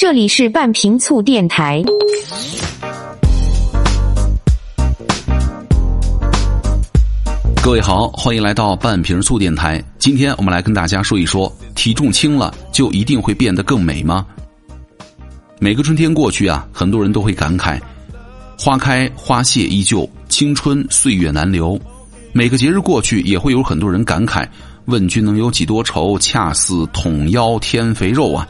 这里是半瓶醋电台。各位好，欢迎来到半瓶醋电台。今天我们来跟大家说一说，体重轻了就一定会变得更美吗？每个春天过去啊，很多人都会感慨，花开花谢依旧，青春岁月难留。每个节日过去，也会有很多人感慨，问君能有几多愁，恰似捅腰添肥肉啊。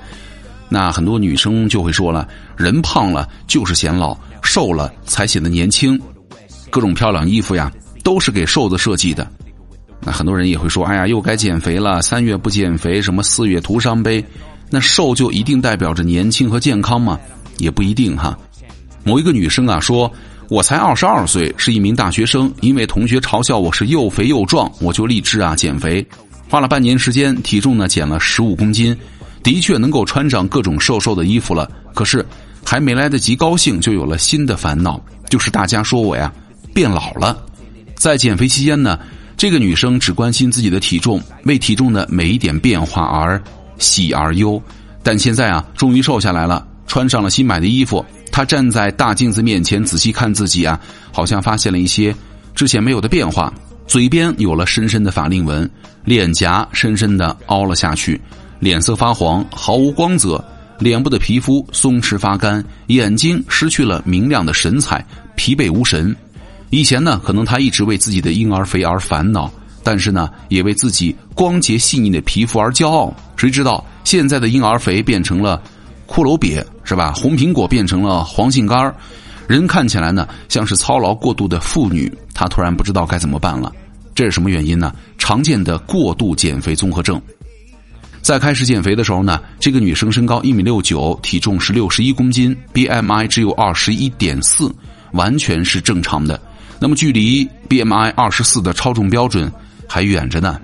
那很多女生就会说了，人胖了就是显老，瘦了才显得年轻。各种漂亮衣服呀。都是给瘦子设计的，那很多人也会说：“哎呀，又该减肥了，三月不减肥，什么四月徒伤悲。”那瘦就一定代表着年轻和健康吗？也不一定哈。某一个女生啊说：“我才二十二岁，是一名大学生，因为同学嘲笑我是又肥又壮，我就立志啊减肥，花了半年时间，体重呢减了十五公斤，的确能够穿上各种瘦瘦的衣服了。可是还没来得及高兴，就有了新的烦恼，就是大家说我呀变老了。”在减肥期间呢，这个女生只关心自己的体重，为体重的每一点变化而喜而忧。但现在啊，终于瘦下来了，穿上了新买的衣服，她站在大镜子面前仔细看自己啊，好像发现了一些之前没有的变化。嘴边有了深深的法令纹，脸颊深深的凹了下去，脸色发黄，毫无光泽，脸部的皮肤松弛发干，眼睛失去了明亮的神采，疲惫无神。以前呢，可能他一直为自己的婴儿肥而烦恼，但是呢，也为自己光洁细腻的皮肤而骄傲。谁知道现在的婴儿肥变成了骷髅瘪，是吧？红苹果变成了黄杏干人看起来呢像是操劳过度的妇女。他突然不知道该怎么办了，这是什么原因呢？常见的过度减肥综合症。在开始减肥的时候呢，这个女生身高一米六九，体重是六十一公斤，BMI 只有二十一点四，完全是正常的。那么，距离 BMI 二十四的超重标准还远着呢。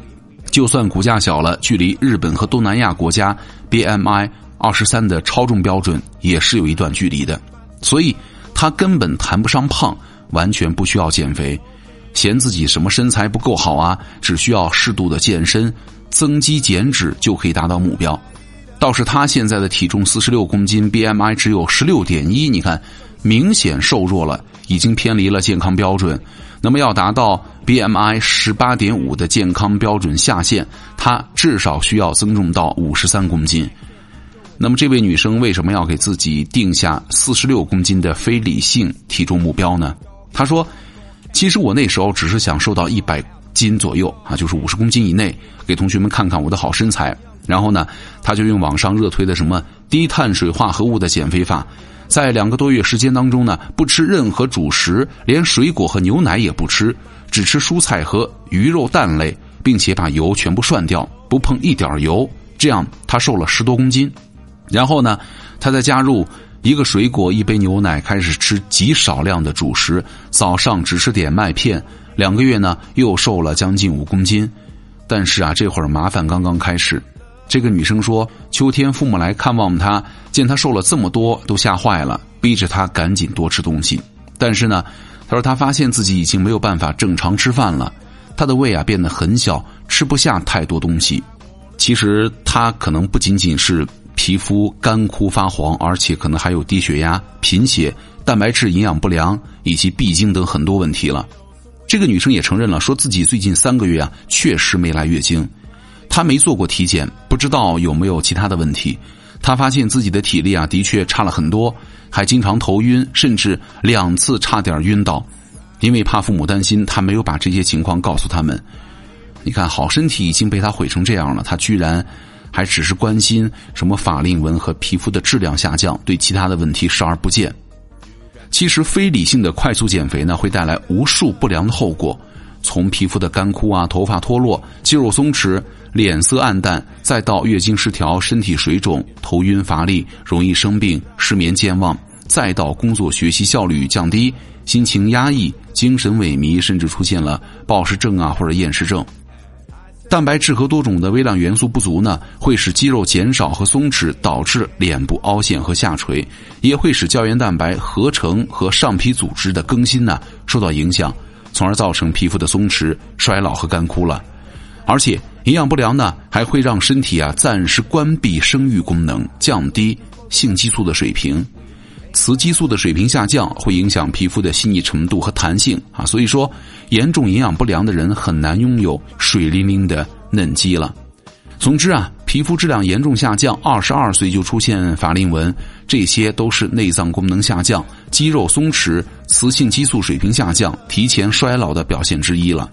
就算骨架小了，距离日本和东南亚国家 BMI 二十三的超重标准也是有一段距离的。所以，她根本谈不上胖，完全不需要减肥。嫌自己什么身材不够好啊？只需要适度的健身、增肌减脂就可以达到目标。倒是他现在的体重四十六公斤，BMI 只有十六点一，你看。明显瘦弱了，已经偏离了健康标准。那么要达到 BMI 十八点五的健康标准下限，她至少需要增重到五十三公斤。那么这位女生为什么要给自己定下四十六公斤的非理性体重目标呢？她说：“其实我那时候只是想瘦到一百斤左右啊，就是五十公斤以内，给同学们看看我的好身材。然后呢，他就用网上热推的什么低碳水化合物的减肥法。”在两个多月时间当中呢，不吃任何主食，连水果和牛奶也不吃，只吃蔬菜和鱼肉蛋类，并且把油全部涮掉，不碰一点油。这样他瘦了十多公斤。然后呢，他再加入一个水果、一杯牛奶，开始吃极少量的主食，早上只吃点麦片。两个月呢，又瘦了将近五公斤。但是啊，这会儿麻烦刚刚开始。这个女生说：“秋天父母来看望她，见她瘦了这么多，都吓坏了，逼着她赶紧多吃东西。但是呢，她说她发现自己已经没有办法正常吃饭了，她的胃啊变得很小，吃不下太多东西。其实她可能不仅仅是皮肤干枯发黄，而且可能还有低血压、贫血、蛋白质营养不良以及闭经等很多问题了。这个女生也承认了，说自己最近三个月啊确实没来月经。”她没做过体检，不知道有没有其他的问题。她发现自己的体力啊，的确差了很多，还经常头晕，甚至两次差点晕倒。因为怕父母担心，她没有把这些情况告诉他们。你看，好身体已经被她毁成这样了，她居然还只是关心什么法令纹和皮肤的质量下降，对其他的问题视而不见。其实，非理性的快速减肥呢，会带来无数不良的后果。从皮肤的干枯啊、头发脱落、肌肉松弛、脸色暗淡，再到月经失调、身体水肿、头晕乏力、容易生病、失眠健忘，再到工作学习效率降低、心情压抑、精神萎靡，甚至出现了暴食症啊或者厌食症。蛋白质和多种的微量元素不足呢，会使肌肉减少和松弛，导致脸部凹陷和下垂，也会使胶原蛋白合成和上皮组织的更新呢受到影响。从而造成皮肤的松弛、衰老和干枯了，而且营养不良呢，还会让身体啊暂时关闭生育功能，降低性激素的水平。雌激素的水平下降会影响皮肤的细腻程度和弹性啊，所以说严重营养不良的人很难拥有水灵灵的嫩肌了。总之啊，皮肤质量严重下降，二十二岁就出现法令纹，这些都是内脏功能下降、肌肉松弛、雌性激素水平下降、提前衰老的表现之一了。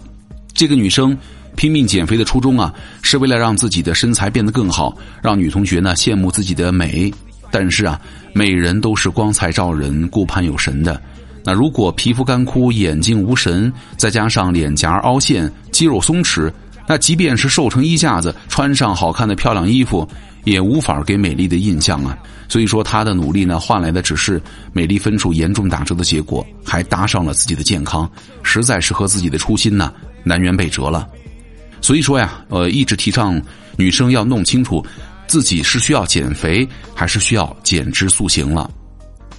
这个女生拼命减肥的初衷啊，是为了让自己的身材变得更好，让女同学呢羡慕自己的美。但是啊，美人都是光彩照人、顾盼有神的。那如果皮肤干枯、眼睛无神，再加上脸颊凹陷、肌肉松弛，那即便是瘦成衣架子，穿上好看的漂亮衣服，也无法给美丽的印象啊。所以说，她的努力呢，换来的只是美丽分数严重打折的结果，还搭上了自己的健康，实在是和自己的初心呢南辕北辙了。所以说呀，呃，一直提倡女生要弄清楚。自己是需要减肥还是需要减脂塑形了？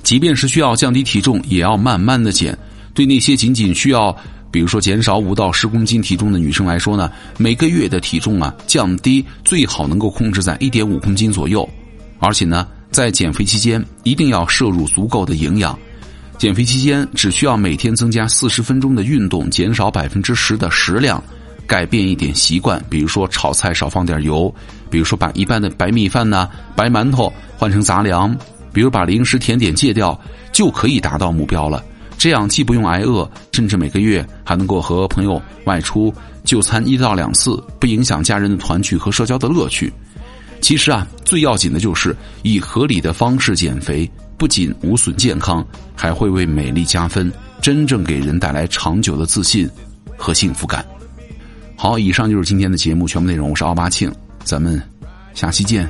即便是需要降低体重，也要慢慢的减。对那些仅仅需要，比如说减少五到十公斤体重的女生来说呢，每个月的体重啊降低最好能够控制在一点五公斤左右。而且呢，在减肥期间一定要摄入足够的营养。减肥期间只需要每天增加四十分钟的运动，减少百分之十的食量。改变一点习惯，比如说炒菜少放点油，比如说把一般的白米饭呐、白馒头换成杂粮，比如把零食甜点戒掉，就可以达到目标了。这样既不用挨饿，甚至每个月还能够和朋友外出就餐一到两次，不影响家人的团聚和社交的乐趣。其实啊，最要紧的就是以合理的方式减肥，不仅无损健康，还会为美丽加分，真正给人带来长久的自信和幸福感。好，以上就是今天的节目全部内容。我是奥巴庆，咱们下期见。